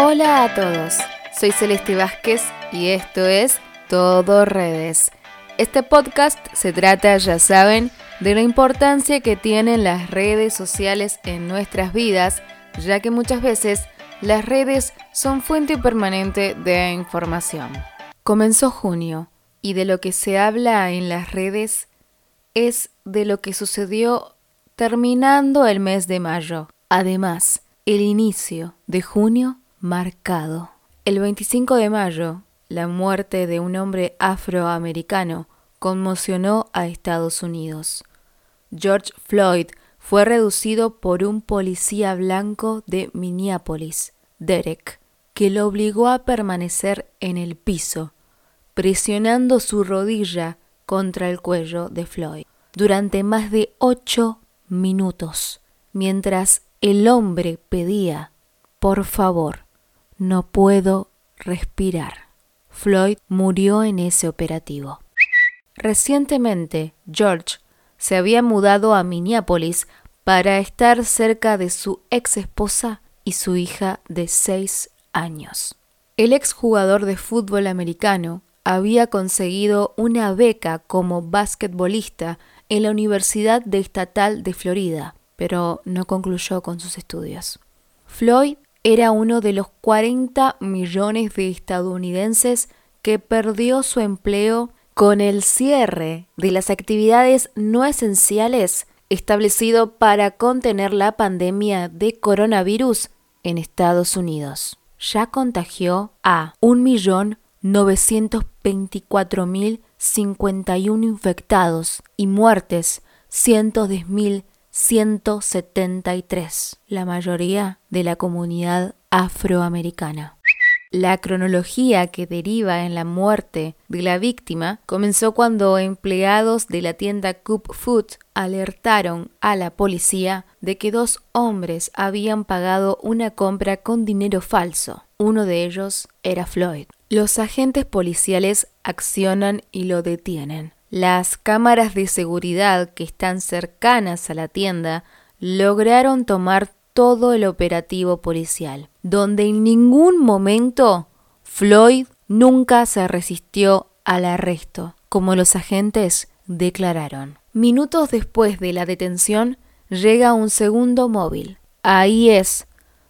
Hola a todos, soy Celeste Vázquez y esto es Todo Redes. Este podcast se trata, ya saben, de la importancia que tienen las redes sociales en nuestras vidas, ya que muchas veces las redes son fuente permanente de información. Comenzó junio y de lo que se habla en las redes es de lo que sucedió terminando el mes de mayo. Además, el inicio de junio marcado. El 25 de mayo, la muerte de un hombre afroamericano conmocionó a Estados Unidos. George Floyd fue reducido por un policía blanco de Minneapolis, Derek, que lo obligó a permanecer en el piso, presionando su rodilla contra el cuello de Floyd durante más de ocho minutos, mientras el hombre pedía, por favor, no puedo respirar. Floyd murió en ese operativo. Recientemente, George se había mudado a Minneapolis para estar cerca de su ex esposa y su hija de seis años. El ex jugador de fútbol americano había conseguido una beca como basquetbolista en la Universidad Estatal de Florida, pero no concluyó con sus estudios. Floyd era uno de los 40 millones de estadounidenses que perdió su empleo con el cierre de las actividades no esenciales establecido para contener la pandemia de coronavirus en Estados Unidos. Ya contagió a 1.924.051 infectados y muertes cientos de mil 173, la mayoría de la comunidad afroamericana. La cronología que deriva en la muerte de la víctima comenzó cuando empleados de la tienda Coop Food alertaron a la policía de que dos hombres habían pagado una compra con dinero falso. Uno de ellos era Floyd. Los agentes policiales accionan y lo detienen. Las cámaras de seguridad que están cercanas a la tienda lograron tomar todo el operativo policial, donde en ningún momento Floyd nunca se resistió al arresto, como los agentes declararon. Minutos después de la detención, llega un segundo móvil. Ahí es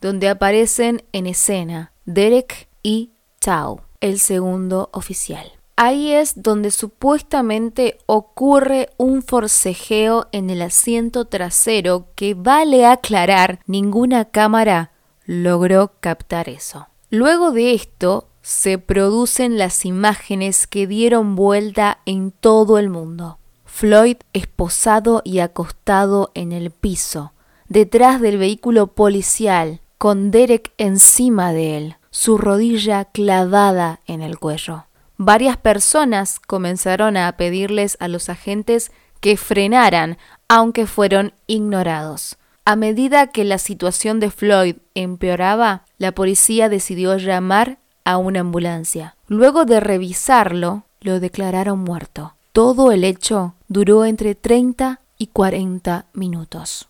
donde aparecen en escena Derek y Tao, el segundo oficial. Ahí es donde supuestamente ocurre un forcejeo en el asiento trasero que vale aclarar, ninguna cámara logró captar eso. Luego de esto se producen las imágenes que dieron vuelta en todo el mundo. Floyd esposado y acostado en el piso, detrás del vehículo policial, con Derek encima de él, su rodilla clavada en el cuello varias personas comenzaron a pedirles a los agentes que frenaran, aunque fueron ignorados. A medida que la situación de Floyd empeoraba, la policía decidió llamar a una ambulancia. Luego de revisarlo, lo declararon muerto. Todo el hecho duró entre 30 y 40 minutos.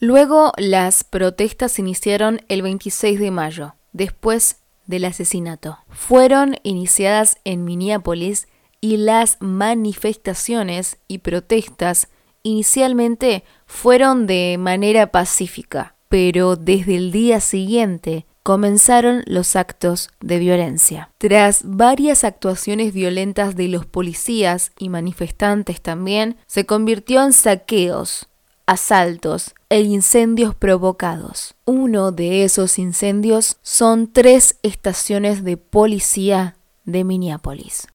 Luego las protestas iniciaron el 26 de mayo. Después del asesinato. Fueron iniciadas en Minneapolis y las manifestaciones y protestas inicialmente fueron de manera pacífica, pero desde el día siguiente comenzaron los actos de violencia. Tras varias actuaciones violentas de los policías y manifestantes también, se convirtió en saqueos, asaltos e incendios provocados. Uno de esos incendios son tres estaciones de policía de Minneapolis.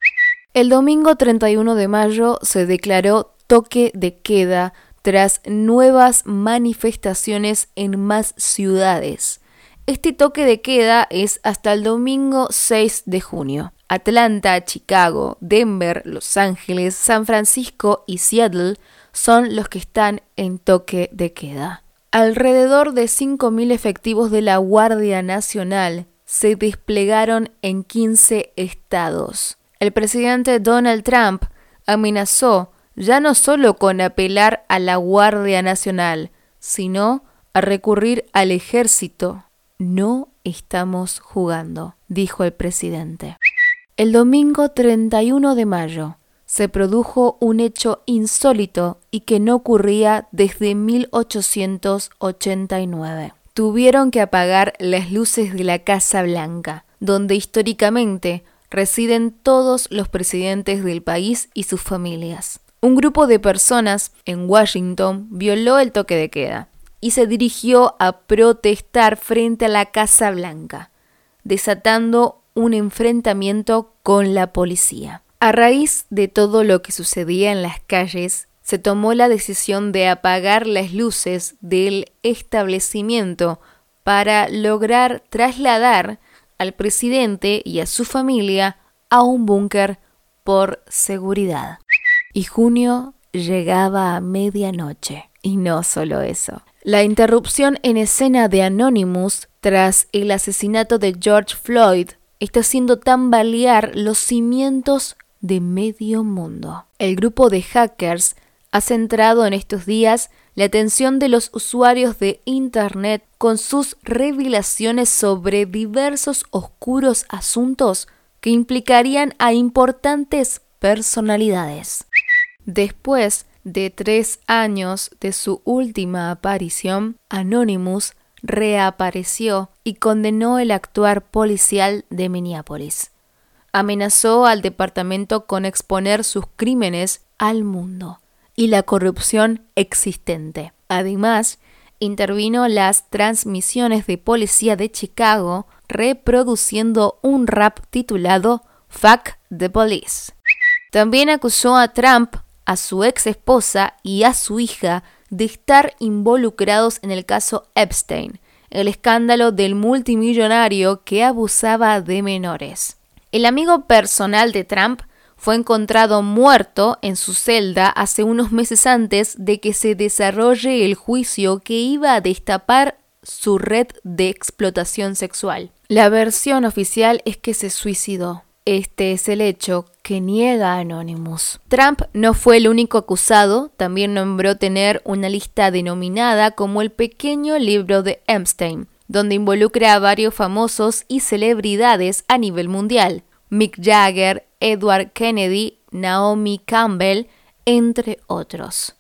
El domingo 31 de mayo se declaró toque de queda tras nuevas manifestaciones en más ciudades. Este toque de queda es hasta el domingo 6 de junio. Atlanta, Chicago, Denver, Los Ángeles, San Francisco y Seattle son los que están en toque de queda. Alrededor de 5.000 efectivos de la Guardia Nacional se desplegaron en 15 estados. El presidente Donald Trump amenazó ya no solo con apelar a la Guardia Nacional, sino a recurrir al ejército. No estamos jugando, dijo el presidente. El domingo 31 de mayo se produjo un hecho insólito y que no ocurría desde 1889. Tuvieron que apagar las luces de la Casa Blanca, donde históricamente residen todos los presidentes del país y sus familias. Un grupo de personas en Washington violó el toque de queda y se dirigió a protestar frente a la Casa Blanca, desatando un enfrentamiento con la policía. A raíz de todo lo que sucedía en las calles, se tomó la decisión de apagar las luces del establecimiento para lograr trasladar al presidente y a su familia a un búnker por seguridad. Y junio llegaba a medianoche. Y no solo eso. La interrupción en escena de Anonymous tras el asesinato de George Floyd está haciendo tambalear los cimientos de medio mundo. El grupo de hackers ha centrado en estos días la atención de los usuarios de Internet con sus revelaciones sobre diversos oscuros asuntos que implicarían a importantes personalidades. Después de tres años de su última aparición, Anonymous reapareció y condenó el actuar policial de Minneapolis. Amenazó al departamento con exponer sus crímenes al mundo y la corrupción existente. Además, intervino las transmisiones de policía de Chicago reproduciendo un rap titulado Fuck the Police. También acusó a Trump, a su ex esposa y a su hija de estar involucrados en el caso Epstein, el escándalo del multimillonario que abusaba de menores. El amigo personal de Trump fue encontrado muerto en su celda hace unos meses antes de que se desarrolle el juicio que iba a destapar su red de explotación sexual. La versión oficial es que se suicidó. Este es el hecho que niega Anonymous. Trump no fue el único acusado, también nombró tener una lista denominada como el pequeño libro de Epstein, donde involucra a varios famosos y celebridades a nivel mundial. Mick Jagger, Edward Kennedy, Naomi Campbell, entre otros.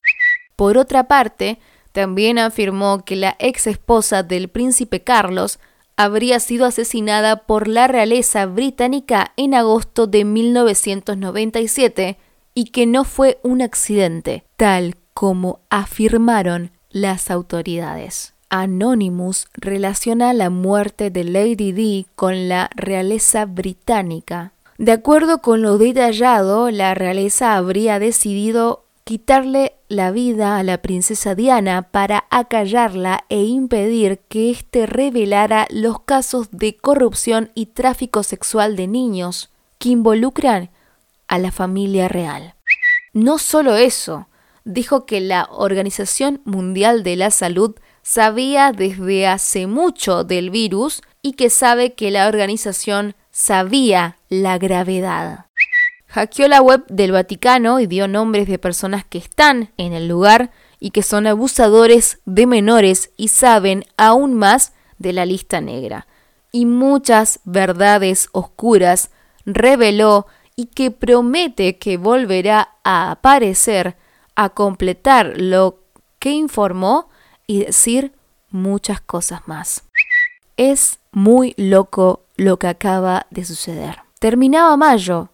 Por otra parte, también afirmó que la ex esposa del príncipe Carlos habría sido asesinada por la realeza británica en agosto de 1997 y que no fue un accidente, tal como afirmaron las autoridades. Anonymous relaciona la muerte de Lady Di con la realeza británica de acuerdo con lo detallado, la realeza habría decidido quitarle la vida a la princesa Diana para acallarla e impedir que éste revelara los casos de corrupción y tráfico sexual de niños que involucran a la familia real. No solo eso, dijo que la Organización Mundial de la Salud sabía desde hace mucho del virus y que sabe que la organización sabía la gravedad. Hackeó la web del Vaticano y dio nombres de personas que están en el lugar y que son abusadores de menores y saben aún más de la lista negra. Y muchas verdades oscuras reveló y que promete que volverá a aparecer a completar lo que informó y decir muchas cosas más. Es muy loco lo que acaba de suceder. Terminaba mayo,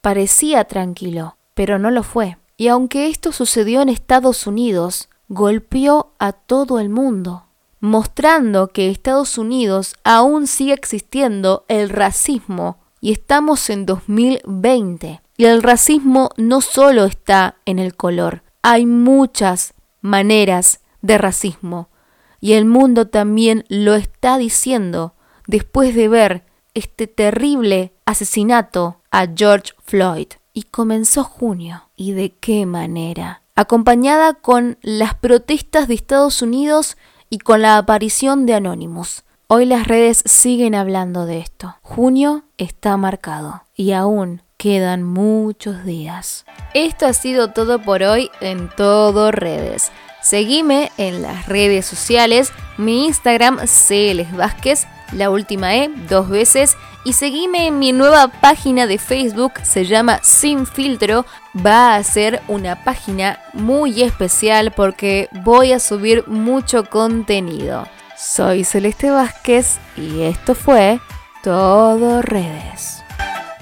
parecía tranquilo, pero no lo fue. Y aunque esto sucedió en Estados Unidos, golpeó a todo el mundo, mostrando que Estados Unidos aún sigue existiendo el racismo y estamos en 2020. Y el racismo no solo está en el color, hay muchas maneras de racismo. Y el mundo también lo está diciendo después de ver este terrible asesinato a George Floyd. Y comenzó junio. ¿Y de qué manera? Acompañada con las protestas de Estados Unidos y con la aparición de Anonymous. Hoy las redes siguen hablando de esto. Junio está marcado y aún quedan muchos días. Esto ha sido todo por hoy en todo redes. Seguime en las redes sociales, mi Instagram CLS Vázquez la última E dos veces y seguime en mi nueva página de Facebook, se llama Sin Filtro. Va a ser una página muy especial porque voy a subir mucho contenido. Soy Celeste Vázquez y esto fue Todo Redes.